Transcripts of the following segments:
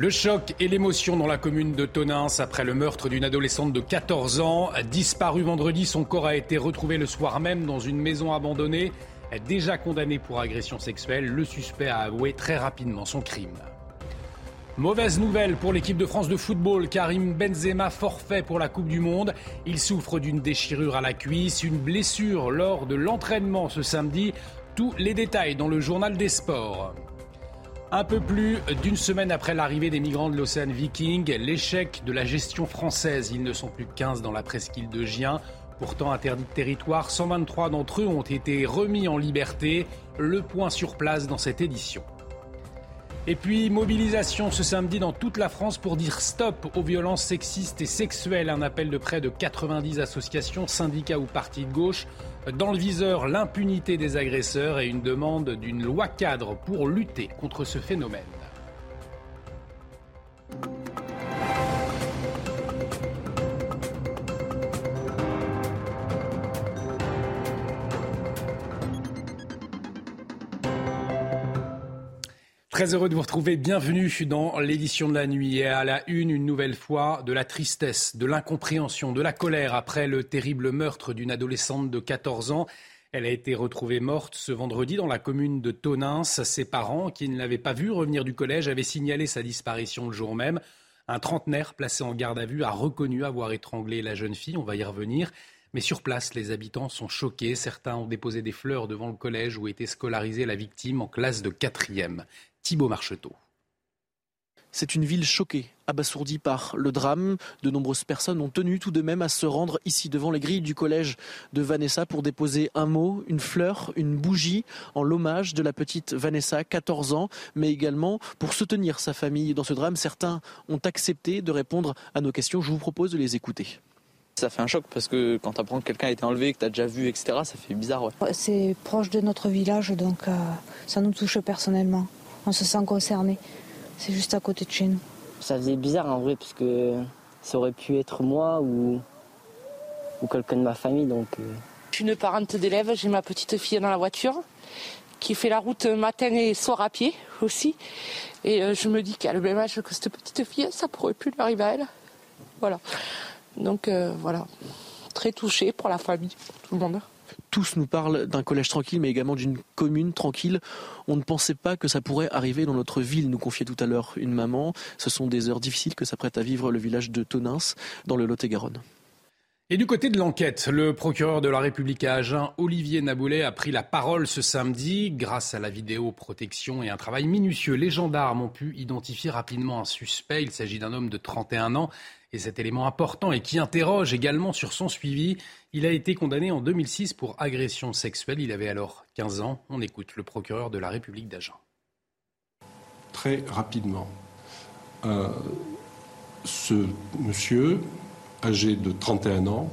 Le choc et l'émotion dans la commune de Tonins après le meurtre d'une adolescente de 14 ans. Disparue vendredi, son corps a été retrouvé le soir même dans une maison abandonnée. Déjà condamné pour agression sexuelle, le suspect a avoué très rapidement son crime. Mauvaise nouvelle pour l'équipe de France de football. Karim Benzema forfait pour la Coupe du Monde. Il souffre d'une déchirure à la cuisse, une blessure lors de l'entraînement ce samedi. Tous les détails dans le journal des sports. Un peu plus d'une semaine après l'arrivée des migrants de l'Océan Viking, l'échec de la gestion française. Ils ne sont plus que 15 dans la presqu'île de Gien. Pourtant interdits de territoire, 123 d'entre eux ont été remis en liberté. Le point sur place dans cette édition. Et puis, mobilisation ce samedi dans toute la France pour dire stop aux violences sexistes et sexuelles. Un appel de près de 90 associations, syndicats ou partis de gauche. Dans le viseur, l'impunité des agresseurs et une demande d'une loi cadre pour lutter contre ce phénomène. Très heureux de vous retrouver. Bienvenue dans l'édition de la nuit. Et à la une, une nouvelle fois, de la tristesse, de l'incompréhension, de la colère après le terrible meurtre d'une adolescente de 14 ans. Elle a été retrouvée morte ce vendredi dans la commune de Tonins. Ses parents, qui ne l'avaient pas vue revenir du collège, avaient signalé sa disparition le jour même. Un trentenaire placé en garde à vue a reconnu avoir étranglé la jeune fille. On va y revenir. Mais sur place, les habitants sont choqués. Certains ont déposé des fleurs devant le collège où était scolarisée la victime en classe de quatrième. Thibault Marcheteau. C'est une ville choquée, abasourdie par le drame. De nombreuses personnes ont tenu tout de même à se rendre ici devant les grilles du collège de Vanessa pour déposer un mot, une fleur, une bougie en l'hommage de la petite Vanessa, 14 ans, mais également pour soutenir sa famille dans ce drame. Certains ont accepté de répondre à nos questions. Je vous propose de les écouter. Ça fait un choc parce que quand tu apprends que quelqu'un a été enlevé, que tu as déjà vu, etc., ça fait bizarre. C'est proche de notre village, donc euh, ça nous touche personnellement on se sent concerné. C'est juste à côté de chez nous. Ça faisait bizarre en vrai, parce que ça aurait pu être moi ou, ou quelqu'un de ma famille. Donc, euh. Je suis une parente d'élève, j'ai ma petite fille dans la voiture qui fait la route matin et soir à pied aussi. Et euh, je me dis qu'à le même âge que cette petite fille, ça pourrait plus lui arriver à elle. Voilà. Donc euh, voilà, très touchée pour la famille, pour tout le monde tous nous parlent d'un collège tranquille, mais également d'une commune tranquille. On ne pensait pas que ça pourrait arriver dans notre ville, nous confiait tout à l'heure une maman. Ce sont des heures difficiles que s'apprête à vivre le village de Tonins, dans le Lot-et-Garonne. Et du côté de l'enquête, le procureur de la République à Agen, Olivier Naboulet, a pris la parole ce samedi. Grâce à la vidéoprotection et un travail minutieux, les gendarmes ont pu identifier rapidement un suspect. Il s'agit d'un homme de 31 ans. Et cet élément important et qui interroge également sur son suivi, il a été condamné en 2006 pour agression sexuelle. Il avait alors 15 ans. On écoute le procureur de la République d'Agen. Très rapidement, euh, ce monsieur, âgé de 31 ans,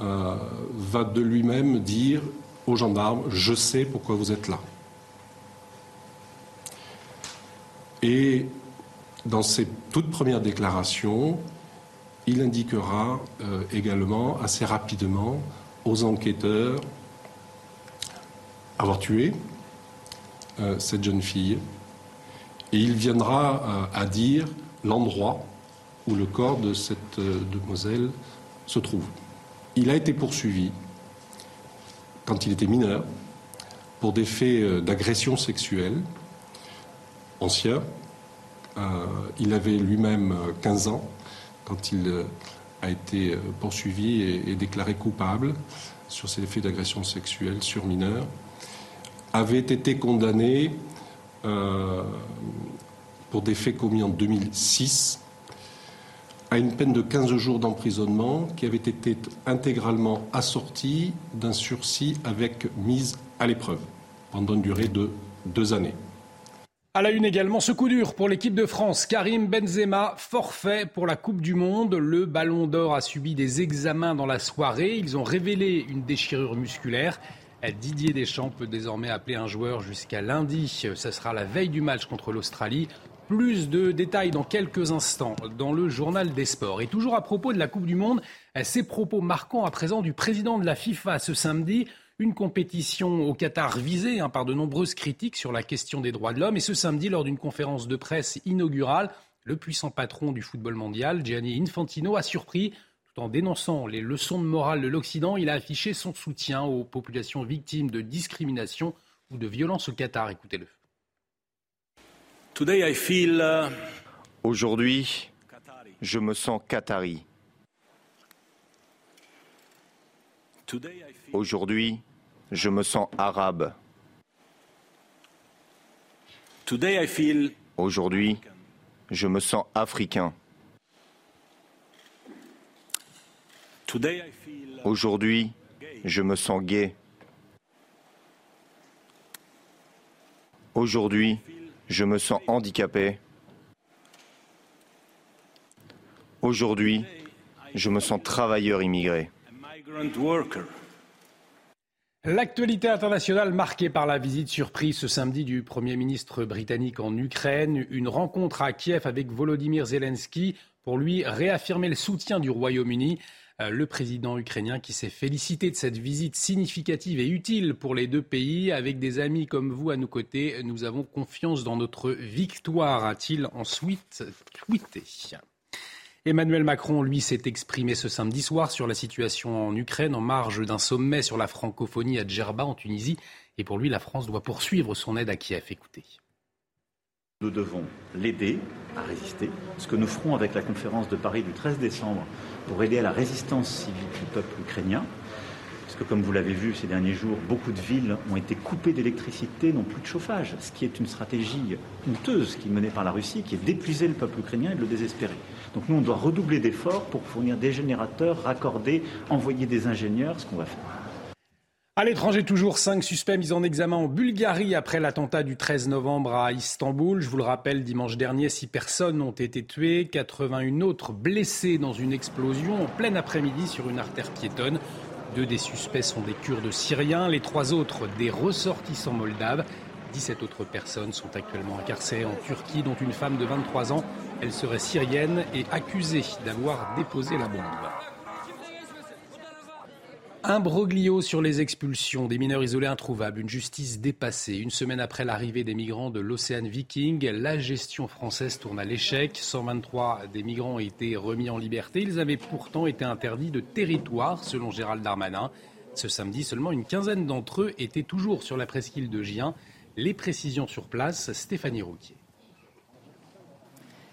euh, va de lui-même dire aux gendarmes, je sais pourquoi vous êtes là. Et dans ses toutes premières déclarations, il indiquera euh, également assez rapidement aux enquêteurs avoir tué euh, cette jeune fille. Et il viendra euh, à dire l'endroit où le corps de cette demoiselle se trouve. Il a été poursuivi quand il était mineur pour des faits d'agression sexuelle anciens euh, il avait lui-même 15 ans quand il euh, a été euh, poursuivi et, déclaré coupable sur ces faits d'agression sexuelle sur mineurs, avait été condamné pour des faits commis en 2006 à une peine de 15 jours d'emprisonnement qui avait été intégralement assortie d'un sursis avec mise à l'épreuve pendant une durée de deux années. À la une également, ce coup dur pour l'équipe de France. Karim Benzema, forfait pour la Coupe du Monde. Le Ballon d'Or a subi des examens dans la soirée. Ils ont révélé une déchirure musculaire. Didier Deschamps peut désormais appeler un joueur jusqu'à lundi. Ce sera la veille du match contre l'Australie. Plus de détails dans quelques instants dans le journal des sports. Et toujours à propos de la Coupe du Monde, ces propos marquants à présent du président de la FIFA ce samedi. Une compétition au Qatar visée hein, par de nombreuses critiques sur la question des droits de l'homme. Et ce samedi, lors d'une conférence de presse inaugurale, le puissant patron du football mondial, Gianni Infantino, a surpris tout en dénonçant les leçons de morale de l'Occident, il a affiché son soutien aux populations victimes de discrimination ou de violence au Qatar. Écoutez-le. Uh, Aujourd'hui, je me sens qatari. Aujourd'hui, je me sens arabe. Aujourd'hui, je me sens africain. Aujourd'hui, je me sens gay. Aujourd'hui, je me sens handicapé. Aujourd'hui, je me sens travailleur immigré. L'actualité internationale marquée par la visite surprise ce samedi du Premier ministre britannique en Ukraine, une rencontre à Kiev avec Volodymyr Zelensky pour lui réaffirmer le soutien du Royaume-Uni. Euh, le président ukrainien qui s'est félicité de cette visite significative et utile pour les deux pays. Avec des amis comme vous à nos côtés, nous avons confiance dans notre victoire, a-t-il ensuite tweeté. Emmanuel Macron, lui, s'est exprimé ce samedi soir sur la situation en Ukraine en marge d'un sommet sur la francophonie à Djerba en Tunisie. Et pour lui, la France doit poursuivre son aide à Kiev. Écoutez. Nous devons l'aider à résister, ce que nous ferons avec la conférence de Paris du 13 décembre pour aider à la résistance civique du peuple ukrainien. Que comme vous l'avez vu ces derniers jours, beaucoup de villes ont été coupées d'électricité, n'ont plus de chauffage, ce qui est une stratégie honteuse qui est menée par la Russie, qui est d'épuiser le peuple ukrainien et de le désespérer. Donc nous, on doit redoubler d'efforts pour fournir des générateurs, raccorder, envoyer des ingénieurs, ce qu'on va faire. À l'étranger, toujours cinq suspects mis en examen en Bulgarie après l'attentat du 13 novembre à Istanbul. Je vous le rappelle, dimanche dernier, six personnes ont été tuées, 81 autres blessées dans une explosion en plein après-midi sur une artère piétonne. Deux des suspects sont des Kurdes syriens, les trois autres des ressortissants moldaves. 17 autres personnes sont actuellement incarcérées en Turquie, dont une femme de 23 ans. Elle serait syrienne et accusée d'avoir déposé la bombe. Un broglio sur les expulsions des mineurs isolés introuvables, une justice dépassée. Une semaine après l'arrivée des migrants de l'Océan Viking, la gestion française tourne à l'échec. 123 des migrants ont été remis en liberté. Ils avaient pourtant été interdits de territoire, selon Gérald Darmanin. Ce samedi, seulement une quinzaine d'entre eux étaient toujours sur la presqu'île de Gien. Les précisions sur place, Stéphanie Rouquier.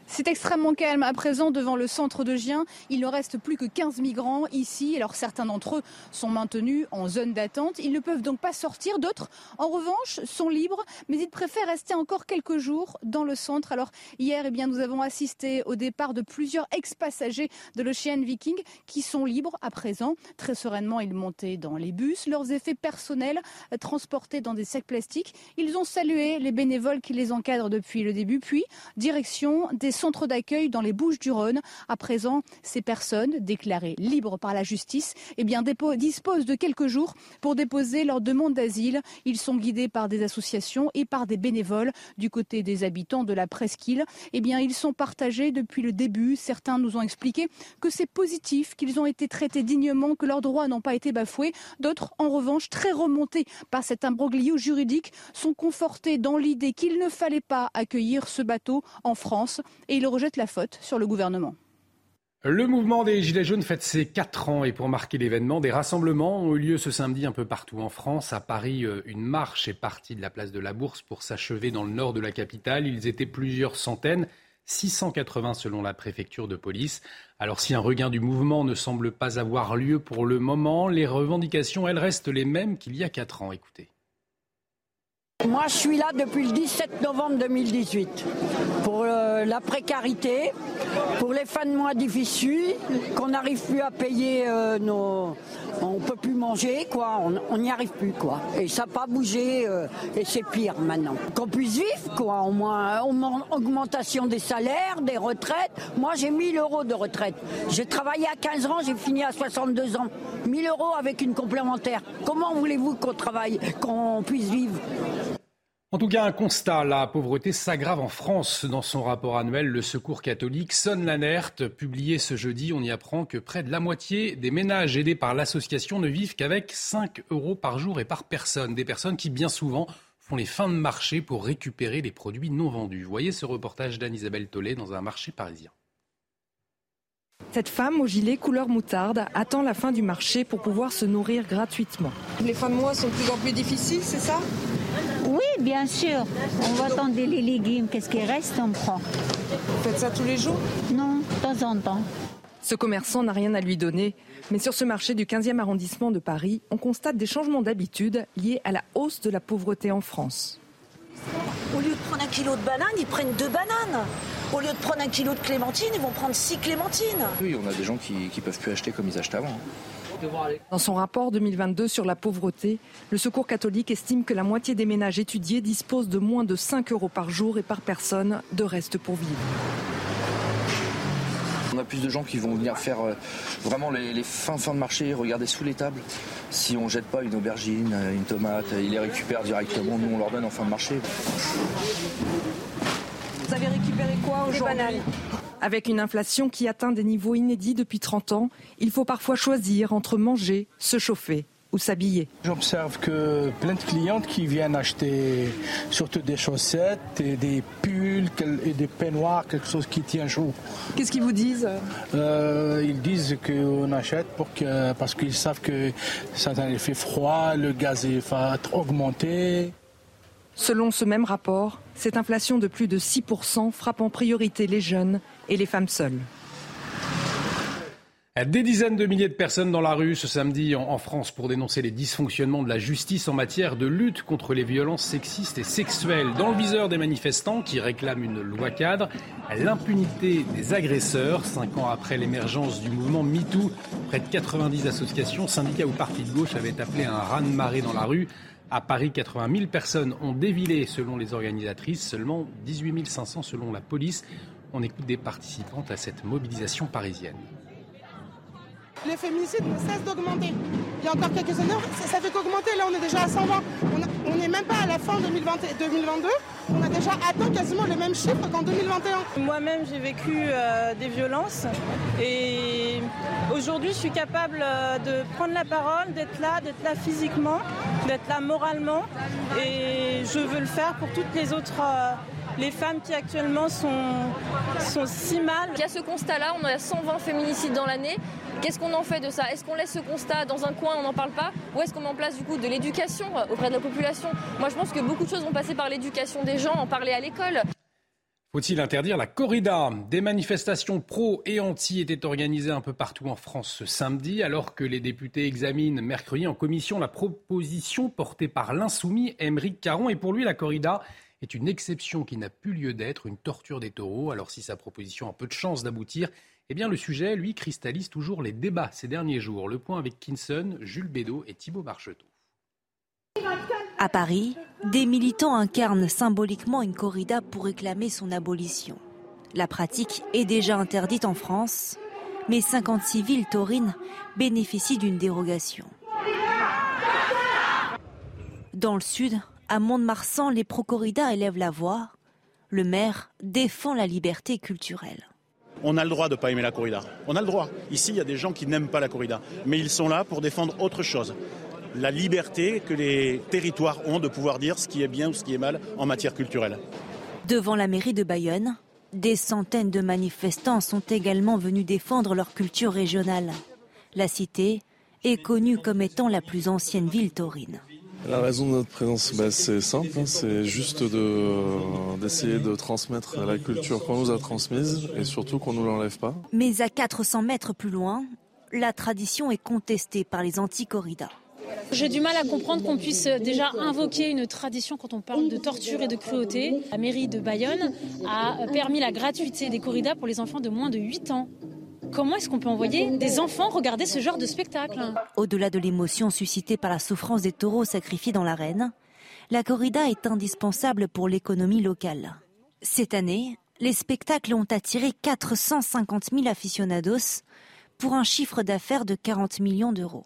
C'est extrêmement calme à présent devant le centre de Gien. Il ne reste plus que 15 migrants ici. Alors certains d'entre eux sont maintenus en zone d'attente. Ils ne peuvent donc pas sortir. D'autres, en revanche, sont libres, mais ils préfèrent rester encore quelques jours dans le centre. Alors hier, eh bien, nous avons assisté au départ de plusieurs ex-passagers de l'Ocean Viking qui sont libres à présent. Très sereinement, ils montaient dans les bus, leurs effets personnels transportés dans des sacs plastiques. Ils ont salué les bénévoles qui les encadrent depuis le début, puis direction des centres d'accueil dans les Bouches du Rhône. À présent, ces personnes, déclarées libres par la justice, eh bien, disposent de quelques jours pour déposer leur demande d'asile. Ils sont guidés par des associations et par des bénévoles du côté des habitants de la presqu'île. Eh bien, ils sont partagés depuis le début. Certains nous ont expliqué que c'est positif, qu'ils ont été traités dignement, que leurs droits n'ont pas été bafoués. D'autres, en revanche, très remontés par cet imbroglio juridique, sont confortés dans l'idée qu'il ne fallait pas accueillir ce bateau en France et il rejette la faute sur le gouvernement. Le mouvement des Gilets jaunes fête ses 4 ans et pour marquer l'événement, des rassemblements ont eu lieu ce samedi un peu partout en France. À Paris, euh, une marche est partie de la place de la Bourse pour s'achever dans le nord de la capitale. Ils étaient plusieurs centaines, 680 selon la préfecture de police. Alors si un regain du mouvement ne semble pas avoir lieu pour le moment, les revendications, elles restent les mêmes qu'il y a 4 ans. Écoutez. Moi, je suis là depuis le 17 novembre 2018 pour euh, la précarité, pour les fins de mois difficiles, qu'on n'arrive plus à payer euh, nos. On peut plus manger, quoi. On n'y arrive plus, quoi. Et ça n'a pas bougé, euh, et c'est pire maintenant. Qu'on puisse vivre, quoi. Au moins, augmentation des salaires, des retraites. Moi, j'ai 1000 euros de retraite. J'ai travaillé à 15 ans, j'ai fini à 62 ans. 1000 euros avec une complémentaire. Comment voulez-vous qu'on travaille, qu'on puisse vivre? En tout cas, un constat, la pauvreté s'aggrave en France. Dans son rapport annuel, le Secours catholique sonne l'alerte. Publié ce jeudi, on y apprend que près de la moitié des ménages aidés par l'association ne vivent qu'avec 5 euros par jour et par personne. Des personnes qui, bien souvent, font les fins de marché pour récupérer les produits non vendus. Voyez ce reportage d'Anne-Isabelle Tollet dans un marché parisien. Cette femme au gilet couleur moutarde attend la fin du marché pour pouvoir se nourrir gratuitement. Les fins de mois sont de plus en plus difficiles, c'est ça? Bien sûr. On va attendre les légumes. Qu'est-ce qui reste, on prend. Vous faites ça tous les jours? Non, de temps en temps. Ce commerçant n'a rien à lui donner, mais sur ce marché du 15e arrondissement de Paris, on constate des changements d'habitude liés à la hausse de la pauvreté en France. Au lieu de prendre un kilo de bananes, ils prennent deux bananes. Au lieu de prendre un kilo de clémentine, ils vont prendre six clémentines. Oui, on a des gens qui ne peuvent plus acheter comme ils achetaient avant. Dans son rapport 2022 sur la pauvreté, le Secours catholique estime que la moitié des ménages étudiés disposent de moins de 5 euros par jour et par personne de reste pour vivre. On a plus de gens qui vont venir faire euh, vraiment les, fins fins de marché, regarder sous les tables. Si on jette pas une aubergine, euh, une tomate, ils les récupèrent directement. Nous, on leur donne en fin de marché. Vous avez récupéré quoi aujourd'hui Avec une inflation qui atteint des niveaux inédits depuis 30 ans, il faut parfois choisir entre manger, se chauffer ou s'habiller. J'observe que plein de clientes qui viennent acheter surtout des chaussettes et des pulls et des peignoirs, quelque chose qui tient chaud. Qu'est-ce qu'ils vous disent euh, Ils disent qu'on achète pour que, parce qu'ils savent que ça fait froid, le gaz va augmenter. Selon ce même rapport, cette inflation de plus de 6% frappe en priorité les jeunes et les femmes seules. Des dizaines de milliers de personnes dans la rue ce samedi en France pour dénoncer les dysfonctionnements de la justice en matière de lutte contre les violences sexistes et sexuelles. Dans le viseur des manifestants qui réclament une loi cadre, l'impunité des agresseurs. Cinq ans après l'émergence du mouvement MeToo, près de 90 associations, syndicats ou partis de gauche avaient appelé un raz-de-marée dans la rue. À Paris, 80 000 personnes ont dévilé selon les organisatrices, seulement 18 500 selon la police. On écoute des participantes à cette mobilisation parisienne. Les féminicides ne cessent d'augmenter. Il y a encore quelques années, ça fait qu'augmenter. Là, on est déjà à 120. On n'est même pas à la fin 2020, 2022. On a déjà atteint quasiment les mêmes chiffres qu'en 2021. Moi-même, j'ai vécu euh, des violences et aujourd'hui, je suis capable euh, de prendre la parole, d'être là, d'être là physiquement, d'être là moralement et je veux le faire pour toutes les autres. Euh, les femmes qui actuellement sont, sont si mal. Il y a ce constat-là, on a 120 féminicides dans l'année. Qu'est-ce qu'on en fait de ça? Est-ce qu'on laisse ce constat dans un coin, on n'en parle pas? Ou est-ce qu'on met en place du coup de l'éducation auprès de la population? Moi je pense que beaucoup de choses vont passer par l'éducation des gens, en parler à l'école. Faut-il interdire la corrida? Des manifestations pro et anti étaient organisées un peu partout en France ce samedi, alors que les députés examinent mercredi en commission la proposition portée par l'insoumis Émeric Caron. Et pour lui, la corrida est une exception qui n'a plus lieu d'être, une torture des taureaux. Alors si sa proposition a peu de chances d'aboutir, eh bien le sujet, lui, cristallise toujours les débats ces derniers jours. Le point avec Kinson, Jules Bédot et Thibault Marcheteau. À Paris, des militants incarnent symboliquement une corrida pour réclamer son abolition. La pratique est déjà interdite en France, mais 56 villes taurines bénéficient d'une dérogation. Dans le sud, à Mont-de-Marsan, les pro-corridas élèvent la voix. Le maire défend la liberté culturelle. On a le droit de ne pas aimer la corrida. On a le droit. Ici, il y a des gens qui n'aiment pas la corrida. Mais ils sont là pour défendre autre chose. La liberté que les territoires ont de pouvoir dire ce qui est bien ou ce qui est mal en matière culturelle. Devant la mairie de Bayonne, des centaines de manifestants sont également venus défendre leur culture régionale. La cité est connue comme étant la plus ancienne ville taurine. La raison de notre présence, bah, c'est simple, hein, c'est juste d'essayer de, transmettre la culture qu'on nous a transmise et surtout qu'on ne nous l'enlève pas. Mais à 400 mètres plus loin, la tradition est contestée par les anti-corridas. J'ai du mal à comprendre qu'on puisse déjà invoquer une tradition quand on parle de torture et de cruauté. La mairie de Bayonne a permis la gratuité des corridas pour les enfants de moins de 8 ans. Comment est-ce qu'on peut envoyer des enfants regarder ce genre de spectacle Au-delà de l'émotion suscitée par la souffrance des taureaux sacrifiés dans l'arène, la corrida est indispensable pour l'économie locale. Cette année, les spectacles ont attiré 450 000 aficionados pour un chiffre d'affaires de 40 millions d'euros.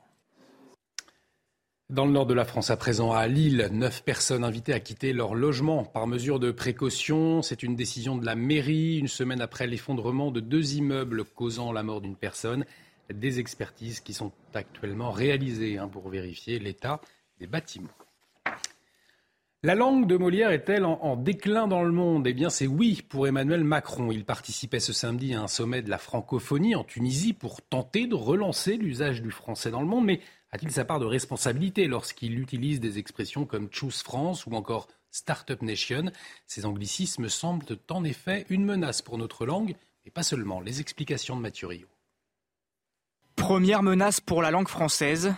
Dans le nord de la France, à présent, à Lille, neuf personnes invitées à quitter leur logement par mesure de précaution. C'est une décision de la mairie, une semaine après l'effondrement de deux immeubles causant la mort d'une personne. Des expertises qui sont actuellement réalisées hein, pour vérifier l'état des bâtiments. La langue de Molière est-elle en, en, déclin dans le monde? Eh bien, c'est oui pour Emmanuel Macron. Il participait ce samedi à un sommet de la francophonie en Tunisie pour tenter de relancer l'usage du français dans le monde. A-t-il sa part de responsabilité lorsqu'il utilise des expressions comme Choose France ou encore Startup Nation? Ces anglicismes semblent en effet une menace pour notre langue, et pas seulement. Les explications de Mathurio. Première menace pour la langue française,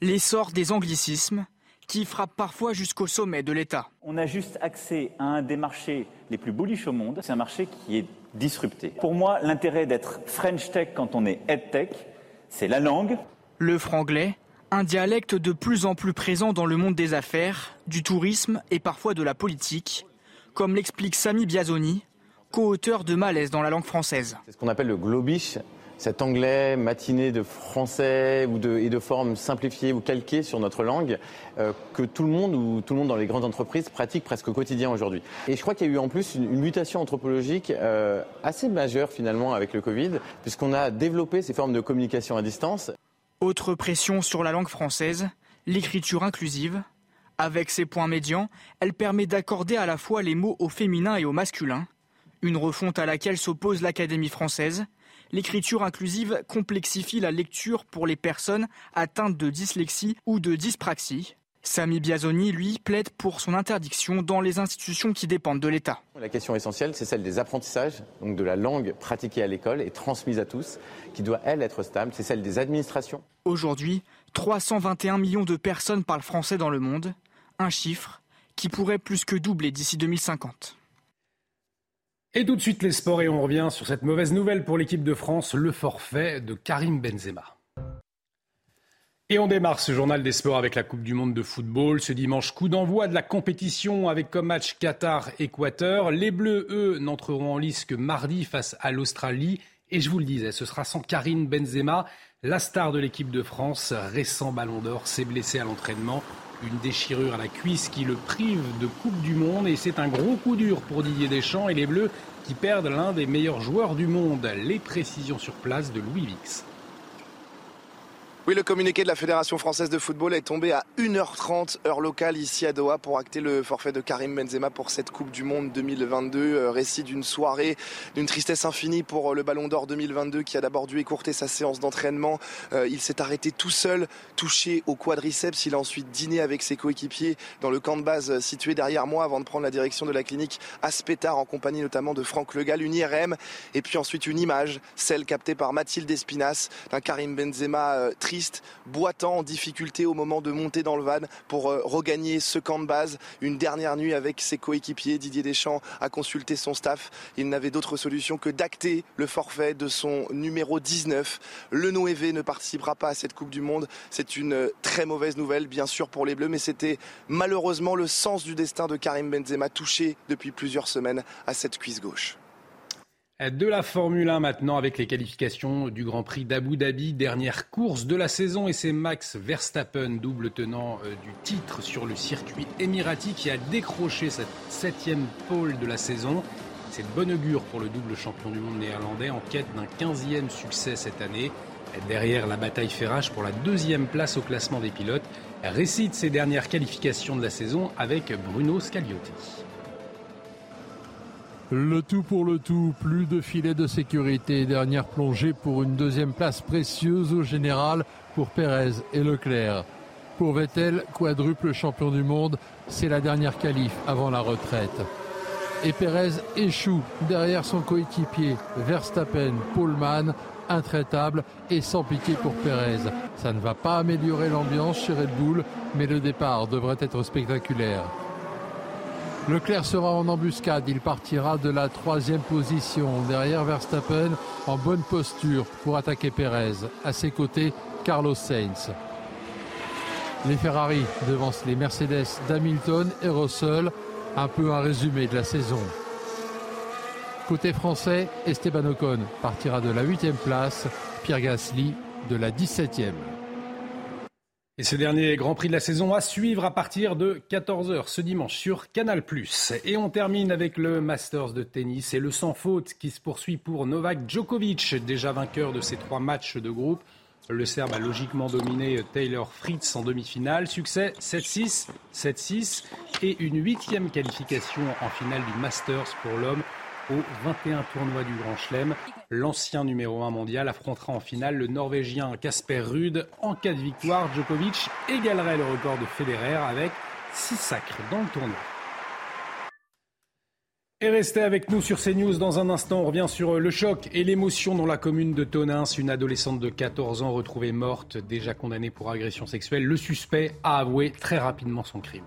l'essor des anglicismes qui frappent parfois jusqu'au sommet de l'État. On a juste accès à un des marchés les plus bullish au monde. C'est un marché qui est disrupté. Pour moi, l'intérêt d'être French Tech quand on est EdTech, c'est la langue. Le franglais, un dialecte de plus en plus présent dans le monde des affaires, du tourisme et parfois de la politique, comme l'explique Sami Biazoni, co-auteur de Malaise dans la langue française. C'est ce qu'on appelle le globish, cet anglais matiné de français ou de, et de formes simplifiées ou calquées sur notre langue euh, que tout le monde ou tout le monde dans les grandes entreprises pratique presque au quotidien aujourd'hui. Et je crois qu'il y a eu en plus une, une mutation anthropologique euh, assez majeure finalement avec le Covid, puisqu'on a développé ces formes de communication à distance. Autre pression sur la langue française, l'écriture inclusive. Avec ses points médians, elle permet d'accorder à la fois les mots au féminin et au masculin. Une refonte à laquelle s'oppose l'Académie française. L'écriture inclusive complexifie la lecture pour les personnes atteintes de dyslexie ou de dyspraxie. Sami Biazoni, lui, plaide pour son interdiction dans les institutions qui dépendent de l'État. La question essentielle, c'est celle des apprentissages, donc de la langue pratiquée à l'école et transmise à tous, qui doit, elle, être stable. C'est celle des administrations. Aujourd'hui, 321 millions de personnes parlent français dans le monde, un chiffre qui pourrait plus que doubler d'ici 2050. Et tout de suite les sports et on revient sur cette mauvaise nouvelle pour l'équipe de France, le forfait de Karim Benzema. Et on démarre ce journal des sports avec la Coupe du Monde de football. Ce dimanche, coup d'envoi de la compétition avec comme match Qatar-Équateur. Les Bleus, eux, n'entreront en lice que mardi face à l'Australie. Et je vous le disais, ce sera sans Karim Benzema, la star de l'équipe de France, récent ballon d'or, s'est blessé à l'entraînement. Une déchirure à la cuisse qui le prive de Coupe du Monde. Et c'est un gros coup dur pour Didier Deschamps et les Bleus qui perdent l'un des meilleurs joueurs du monde. Les précisions sur place de Louis Vix. Oui, le communiqué de la Fédération française de football est tombé à 1h30 heure locale ici à Doha pour acter le forfait de Karim Benzema pour cette Coupe du Monde 2022. Euh, récit d'une soirée d'une tristesse infinie pour euh, le Ballon d'Or 2022 qui a d'abord dû écourter sa séance d'entraînement. Euh, il s'est arrêté tout seul, touché au quadriceps. Il a ensuite dîné avec ses coéquipiers dans le camp de base situé derrière moi avant de prendre la direction de la clinique Aspetar en compagnie notamment de Franck Legal, une IRM et puis ensuite une image, celle captée par Mathilde Espinas d'un Karim Benzema boitant, en difficulté au moment de monter dans le van pour euh, regagner ce camp de base. Une dernière nuit avec ses coéquipiers, Didier Deschamps a consulté son staff. Il n'avait d'autre solution que d'acter le forfait de son numéro 19. Le Noévé ne participera pas à cette Coupe du Monde. C'est une euh, très mauvaise nouvelle, bien sûr, pour les Bleus, mais c'était malheureusement le sens du destin de Karim Benzema, touché depuis plusieurs semaines à cette cuisse gauche. De la Formule 1 maintenant avec les qualifications du Grand Prix d'Abu Dhabi, dernière course de la saison et c'est Max Verstappen, double tenant euh, du titre sur le circuit émirati qui a décroché cette septième pole de la saison. C'est de bon augure pour le double champion du monde néerlandais en quête d'un quinzième succès cette année. Derrière la bataille fait rage pour la deuxième place au classement des pilotes, récite ses dernières qualifications de la saison avec Bruno Scagliotti. Le tout pour le tout, plus de filet de sécurité. Dernière plongée pour une deuxième place précieuse au général pour Pérez et Leclerc. Pour Vettel, quadruple champion du monde, c'est la dernière qualif avant la retraite. Et Perez échoue derrière son coéquipier Verstappen, Pullman, intraitable et sans pitié pour Perez. Ça ne va pas améliorer l'ambiance chez Red Bull, mais le départ devrait être spectaculaire. Leclerc sera en embuscade, il partira de la troisième position derrière Verstappen en bonne posture pour attaquer Perez. À ses côtés, Carlos Sainz. Les Ferrari devancent les Mercedes d'Hamilton et Russell. Un peu un résumé de la saison. Côté français, Esteban Ocon partira de la 8e place, Pierre Gasly de la 17e. Et ce dernier Grand Prix de la saison à suivre à partir de 14h ce dimanche sur Canal+. Et on termine avec le Masters de tennis et le sans faute qui se poursuit pour Novak Djokovic, déjà vainqueur de ses trois matchs de groupe. Le Serbe a logiquement dominé Taylor Fritz en demi-finale. Succès 7-6, 7-6 et une huitième qualification en finale du Masters pour l'homme au 21 tournoi du Grand Chelem. L'ancien numéro 1 mondial affrontera en finale le Norvégien Casper Ruud. En cas de victoire, Djokovic égalerait le record de Federer avec 6 sacres dans le tournoi. Et restez avec nous sur CNews dans un instant. On revient sur le choc et l'émotion dans la commune de Tonins. Une adolescente de 14 ans retrouvée morte, déjà condamnée pour agression sexuelle. Le suspect a avoué très rapidement son crime.